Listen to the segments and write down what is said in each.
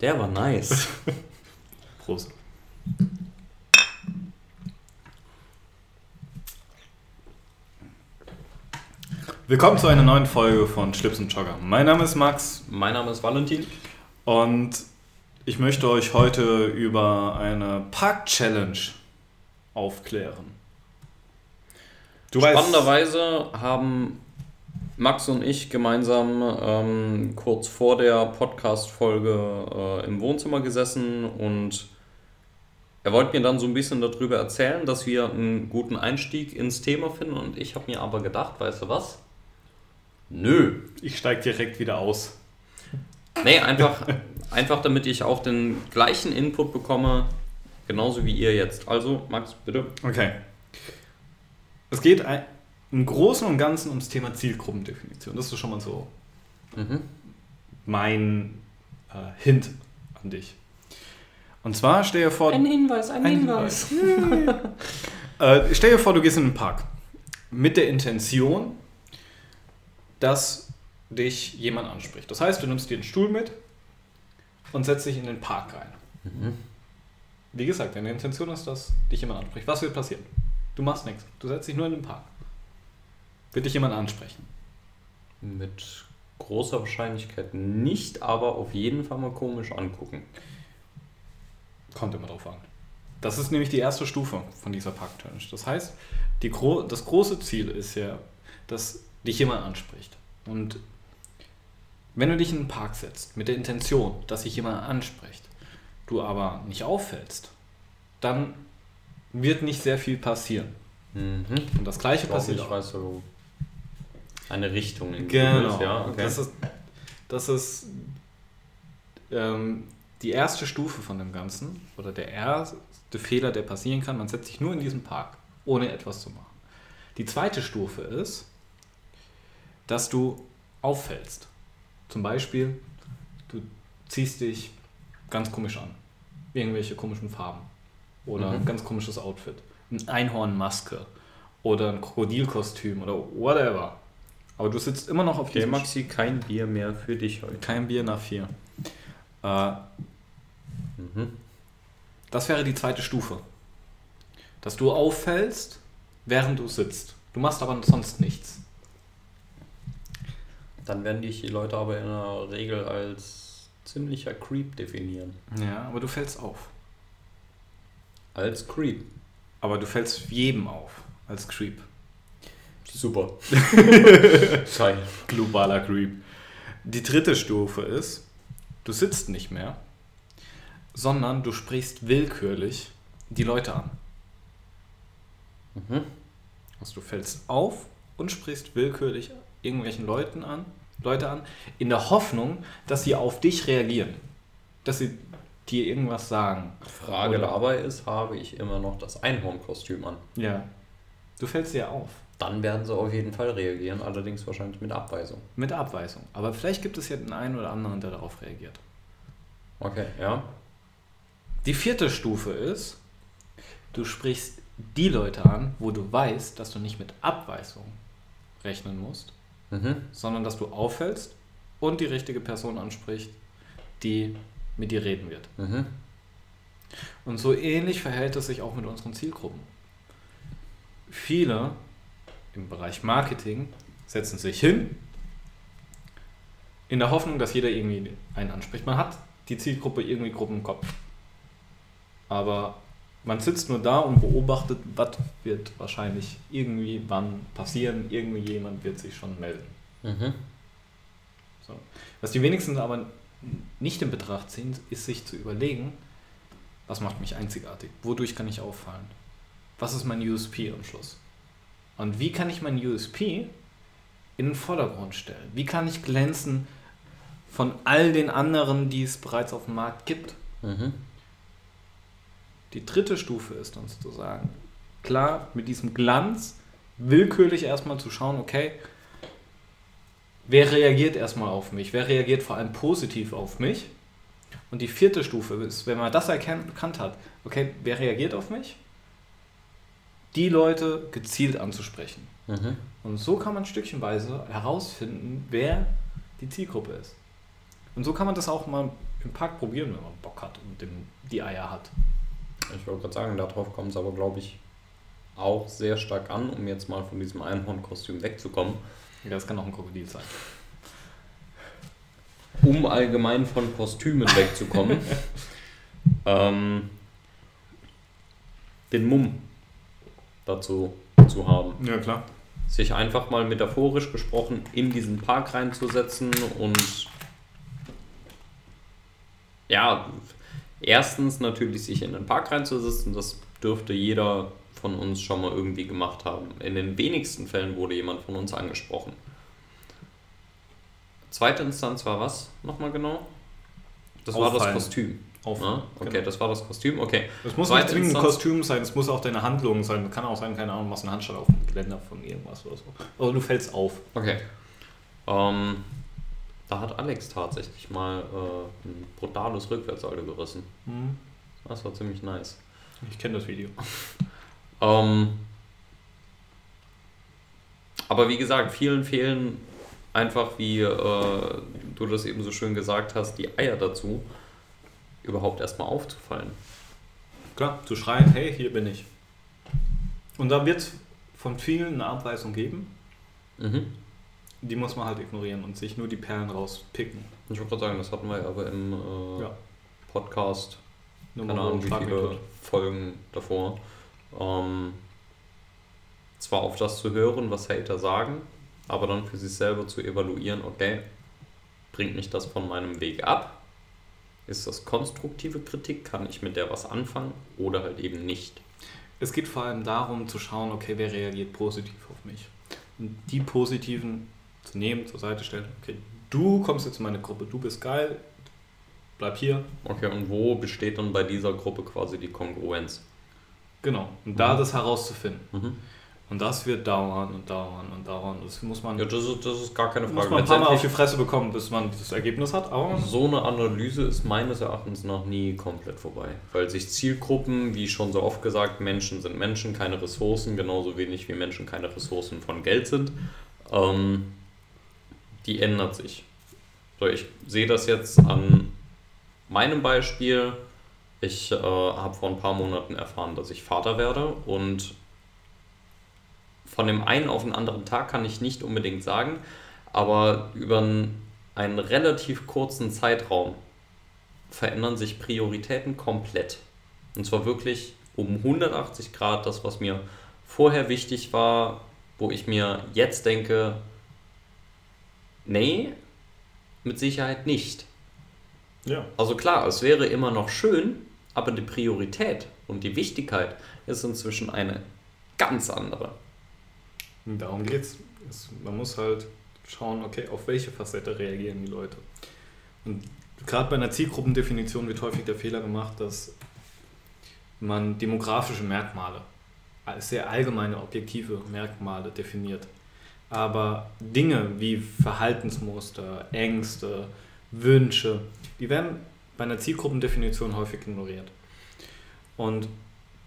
Der war nice. Prost. Willkommen zu einer neuen Folge von Schlips und Jogger. Mein Name ist Max Mein Name ist Valentin. und ich möchte euch heute über eine Park-Challenge aufklären. Du Spannenderweise haben Max und ich gemeinsam ähm, kurz vor der Podcast-Folge äh, im Wohnzimmer gesessen und er wollte mir dann so ein bisschen darüber erzählen, dass wir einen guten Einstieg ins Thema finden und ich habe mir aber gedacht, weißt du was? Nö. ich steige direkt wieder aus. Nee, einfach, einfach damit ich auch den gleichen Input bekomme, genauso wie ihr jetzt. Also, Max, bitte. Okay. Es geht ein, im Großen und Ganzen ums Thema Zielgruppendefinition. Das ist schon mal so Mhm. mein äh, Hint an dich. Und zwar stell dir vor, Hinweis, ein, Ein Hinweis. äh, stell dir vor, du gehst in den Park mit der Intention, dass dich jemand anspricht. Das heißt, du nimmst dir einen Stuhl mit und setzt dich in den Park rein. Mhm. Wie gesagt, deine Intention ist, dass dich jemand anspricht. Was wird passieren? Du machst nichts. Du setzt dich nur in den Park. Wird dich jemand ansprechen? Mit großer Wahrscheinlichkeit nicht, aber auf jeden Fall mal komisch angucken. Kommt immer drauf an. Das ist nämlich die erste Stufe von dieser Park-Challenge. Das heißt, die gro das große Ziel ist ja, dass dich jemand anspricht. Und wenn du dich in den Park setzt mit der Intention, dass sich jemand anspricht, du aber nicht auffällst, dann wird nicht sehr viel passieren. Mhm. Und das gleiche Ich glaube, passiert ich auch. weiß eine Richtung. in Genau. willst, Ja, okay. Das ist, das ist ähm, die erste Stufe von dem Ganzen oder der erste Fehler, der passieren kann. Man setzt sich nur in diesen Park, ohne etwas zu machen. Die zweite Stufe ist, dass du auffällst. Zum Beispiel, du ziehst dich ganz komisch an. Irgendwelche komischen Farben. Oder Mhm. ein ganz komisches Outfit. Eine Einhornmaske. Oder ein Krokodilkostüm oder whatever. Aber du sitzt immer noch auf okay, diesem Maxi, kein Bier mehr für dich heute. kein Bier nach vier. Äh, Mhm. das wäre die zweite Stufe. Dass du auffällst, während du sitzt. Du machst aber sonst nichts. Dann werden dich die Leute aber in der Regel als ziemlicher Creep definieren. Ja, aber du fällst auf. Als Creep. Aber du fällst jedem auf als Creep. Super. Geil. Globaler Creep. Die dritte Stufe ist, du sitzt nicht mehr, sondern du sprichst willkürlich die Leute an. Mhm. Also du fällst auf und sprichst willkürlich irgendwelchen Leuten an, Leute an, in der Hoffnung, dass sie auf dich reagieren. Dass sie dir irgendwas sagen. Frage Oder- dabei ist, habe ich immer noch das Einhornkostüm an? Ja. Du fällst dir auf. Dann werden sie auf jeden Fall reagieren, allerdings wahrscheinlich mit Abweisung. Mit Abweisung. Aber vielleicht gibt es ja den einen oder anderen, der darauf reagiert. Okay, ja. Die vierte Stufe ist, du sprichst die Leute an, wo du weißt, dass du nicht mit Abweisung rechnen musst, Mhm. sondern dass du auffällst und die richtige Person anspricht, die mit dir reden wird. Mhm. Und so ähnlich verhält es sich auch mit unseren Zielgruppen. Viele im Bereich Marketing setzen sich hin, in der Hoffnung, dass jeder irgendwie einen anspricht. Man hat die Zielgruppe irgendwie grob im Kopf. Aber man sitzt nur da und beobachtet, was wird wahrscheinlich irgendwie wann passieren. Irgendwie jemand wird sich schon melden. Mhm. So. Was die wenigsten aber nicht in Betracht ziehen, ist sich zu überlegen, was macht mich einzigartig? Wodurch kann ich auffallen? Was ist mein USP am Schluss? Und wie kann ich mein USP in den Vordergrund stellen? Wie kann ich glänzen von all den anderen, die es bereits auf dem Markt gibt? Mhm. Die dritte Stufe ist dann sozusagen, klar, mit diesem Glanz willkürlich erstmal zu schauen, okay, wer reagiert erstmal auf mich? Wer reagiert vor allem positiv auf mich? Und die vierte Stufe ist, wenn man das erkannt erkannt hat, okay, wer reagiert auf mich? Die Leute gezielt anzusprechen. Mhm. Und so kann man stückchenweise herausfinden, wer die Zielgruppe ist. Und so kann man das auch mal im Park probieren, wenn man Bock hat und den, die Eier hat. Ich wollte gerade sagen, darauf kommt es aber, glaube ich, auch sehr stark an, um jetzt mal von diesem Einhornkostüm wegzukommen. Ja, das kann auch ein Krokodil sein. Um allgemein von Kostümen wegzukommen, ähm, den Mumm dazu zu haben. Ja, klar. Sich einfach mal metaphorisch gesprochen in diesen Park reinzusetzen und ja, erstens natürlich sich in den Park reinzusetzen, das dürfte jeder von uns schon mal irgendwie gemacht haben. In den wenigsten Fällen wurde jemand von uns angesprochen. Zweite Instanz war was nochmal genau? Das war das Auffallen. Kostüm. Auffallen, Ne? Okay, genau. das war das Kostüm, okay. Das muss Zweite nicht zwingend ein Kostüm sein, es muss auch deine Handlung sein. Kann auch sein, keine Ahnung, machst einen Handstand auf dem Geländer von irgendwas oder so. Oder du fällst auf. Okay. Ähm, da hat Alex tatsächlich mal äh, ein brutales Rückwärtsalter gerissen. Hm. Das war ziemlich nice. Ich kenne das Video. Ähm, aber wie gesagt, vielen fehlen einfach, wie äh, du das eben so schön gesagt hast, die Eier dazu, überhaupt erstmal aufzufallen. Klar, zu schreien, hey, hier bin ich. Und da wird es von vielen eine Abweisung geben. Mhm. Die muss man halt ignorieren und sich nur die Perlen rauspicken. Ich wollte gerade sagen, das hatten wir ja aber im äh, Ja. Podcast, Nur keine Ahnung wie viele. Folgen davor. Ähm, zwar auf das zu hören, was Hater sagen, aber dann für sich selber zu evaluieren, okay, bringt mich das von meinem Weg ab? Ist das konstruktive Kritik? Kann ich mit der was anfangen oder halt eben nicht? Es geht vor allem darum zu schauen, okay, wer reagiert positiv auf mich. Und die positiven zu nehmen, zur Seite stellen. Okay, du kommst jetzt in meine Gruppe, du bist geil, bleib hier. Okay, und wo besteht dann bei dieser Gruppe quasi die Kongruenz? Genau. Und da Mhm. das herauszufinden. Mhm. Und das wird dauern und dauern und dauern. Das muss man, Ja, das ist, das ist gar keine muss Frage. man ein paar Mal auf die Fresse bekommen, bis man das Ergebnis hat. Aber so eine Analyse ist meines Erachtens noch nie komplett vorbei. Weil sich Zielgruppen, wie schon so oft gesagt, Menschen sind Menschen, keine Ressourcen, genauso wenig wie Menschen keine Ressourcen von Geld sind. Ähm, die ändert sich. So, ich sehe das jetzt an meinem Beispiel. Ich äh, habe vor ein paar Monaten erfahren, dass ich Vater werde und von dem einen auf den anderen Tag kann ich nicht unbedingt sagen, aber über einen, einen relativ kurzen Zeitraum verändern sich Prioritäten komplett. Und zwar wirklich um 180 Grad das, was mir vorher wichtig war, wo ich mir jetzt denke, nee, mit Sicherheit nicht. ja. Also klar, es wäre immer noch schön, aber die Priorität und die Wichtigkeit ist inzwischen eine ganz andere. Darum geht's. Es, man muss halt schauen, okay, auf welche Facette reagieren die Leute. Und gerade bei einer Zielgruppendefinition wird häufig der Fehler gemacht, dass man demografische Merkmale, sehr allgemeine, objektive Merkmale definiert. Aber Dinge wie Verhaltensmuster, Ängste, Wünsche, die werden bei einer Zielgruppendefinition häufig ignoriert. Und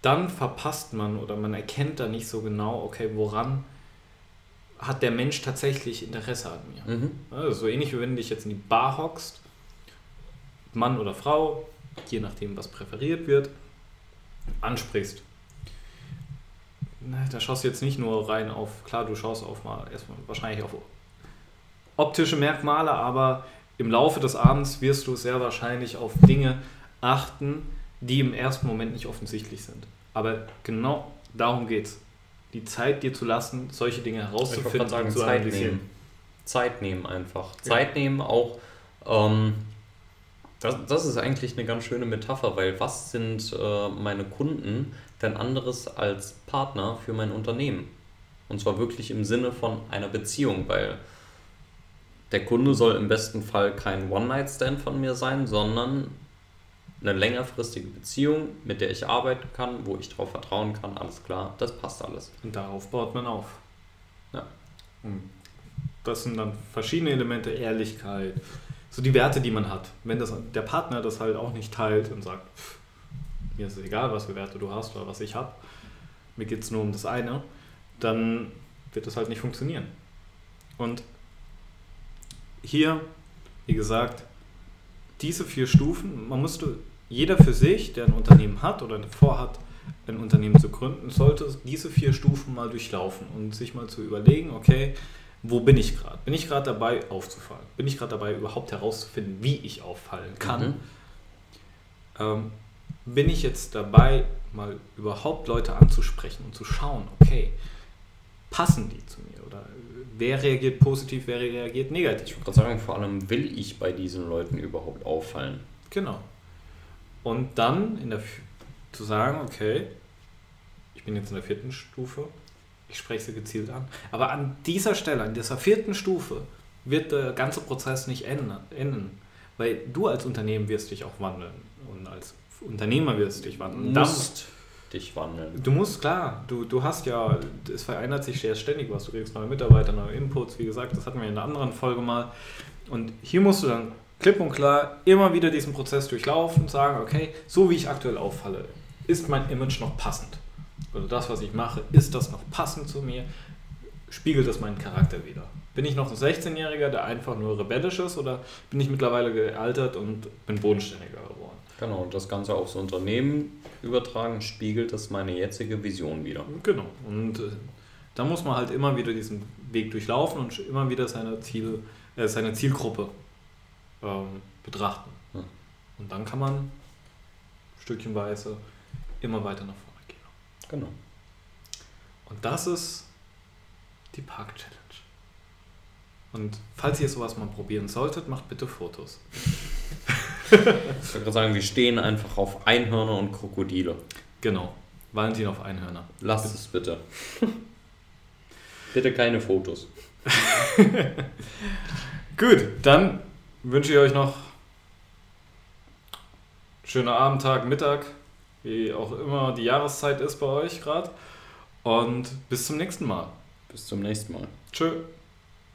dann verpasst man oder man erkennt da nicht so genau, okay, woran hat der Mensch tatsächlich Interesse an mir. Mhm. Also so ähnlich wie wenn du dich jetzt in die Bar hockst, Mann oder Frau, je nachdem, was präferiert wird, ansprichst. Na, da schaust du jetzt nicht nur rein auf, klar, du schaust auf mal erstmal wahrscheinlich auf optische Merkmale, aber im Laufe des Abends wirst du sehr wahrscheinlich auf Dinge achten, die im ersten Moment nicht offensichtlich sind. Aber genau darum geht's. Die Zeit dir zu lassen, solche Dinge Ich herauszufinden gerade sagen, und zu Zeit analysieren. nehmen. Zeit nehmen einfach. Ja. Zeit nehmen auch. Ähm, das, das ist eigentlich eine ganz schöne Metapher, weil was sind äh, meine Kunden denn anderes als Partner für mein Unternehmen? Und zwar wirklich im Sinne von einer Beziehung, weil der Kunde soll im besten Fall kein One-Night-Stand von mir sein, sondern eine längerfristige Beziehung, mit der ich arbeiten kann, wo ich darauf vertrauen kann, alles klar, das passt alles. Und darauf baut man auf. Ja. Und das sind dann verschiedene Elemente, Ehrlichkeit, so die Werte, die man hat. Wenn das, der Partner das halt auch nicht teilt und sagt, "Pff, mir ist es egal, was für Werte du hast oder was ich habe, mir geht es nur um das eine, dann wird das halt nicht funktionieren. Und hier, wie gesagt, diese vier Stufen, man musste, jeder für sich, der ein Unternehmen hat oder vorhat, ein Unternehmen zu gründen, sollte diese vier Stufen mal durchlaufen und sich mal zu überlegen, okay, wo bin ich gerade? Bin ich gerade dabei aufzufallen? Bin ich gerade dabei überhaupt herauszufinden, wie ich auffallen kann? Mhm. Ähm, bin ich jetzt dabei, mal überhaupt Leute anzusprechen und zu schauen, okay, passen die zu mir? Oder wer reagiert positiv, wer reagiert Ich negativ? wollte gerade sagen, vor allem will ich bei diesen Leuten überhaupt auffallen. Genau. Und dann in der, zu sagen, okay, ich bin jetzt in der vierten Stufe, ich spreche sie gezielt an. Aber an dieser Stelle, an dieser vierten Stufe, wird der ganze Prozess nicht enden. Weil du als Unternehmen wirst dich auch wandeln. Und als Unternehmer wirst du dich wandeln. Du musst dich wandeln. Du musst, klar, du, du hast ja, es verändert sich sehr ständig was. Du kriegst neue Mitarbeiter, neue Inputs, wie gesagt, das hatten wir in einer anderen Folge mal. Und hier musst du dann klipp und klar immer wieder diesen Prozess durchlaufen, sagen, okay, so wie ich aktuell auffalle, ist mein Image noch passend? Oder das, was ich mache, ist das noch passend zu mir? Spiegelt das meinen Charakter wieder? Bin ich noch ein 16-Jähriger, der einfach nur rebellisch ist, oder bin ich mittlerweile gealtert und bin bodenständiger geworden? Genau, und das Ganze aufs Unternehmen übertragen, spiegelt das meine jetzige Vision wieder. Genau. Und äh, da muss man halt immer wieder diesen Weg durchlaufen und immer wieder seine, Ziel, äh, seine Zielgruppe ähm, betrachten. Ja. Und dann kann man stückchenweise immer weiter nach vorne gehen. Genau. Und das ist die Park-Challenge. Und falls ihr sowas mal probieren solltet, macht bitte Fotos. Ich wollte gerade sagen, wir stehen einfach auf Einhörner und Krokodile. Genau. Valentin auf Einhörner. Lasst es bitte. bitte keine Fotos. Gut, dann wünsche ich euch noch schönen Abend, Tag, Mittag, wie auch immer die Jahreszeit ist bei euch gerade. Und bis zum nächsten Mal. Bis zum nächsten Mal. Tschö.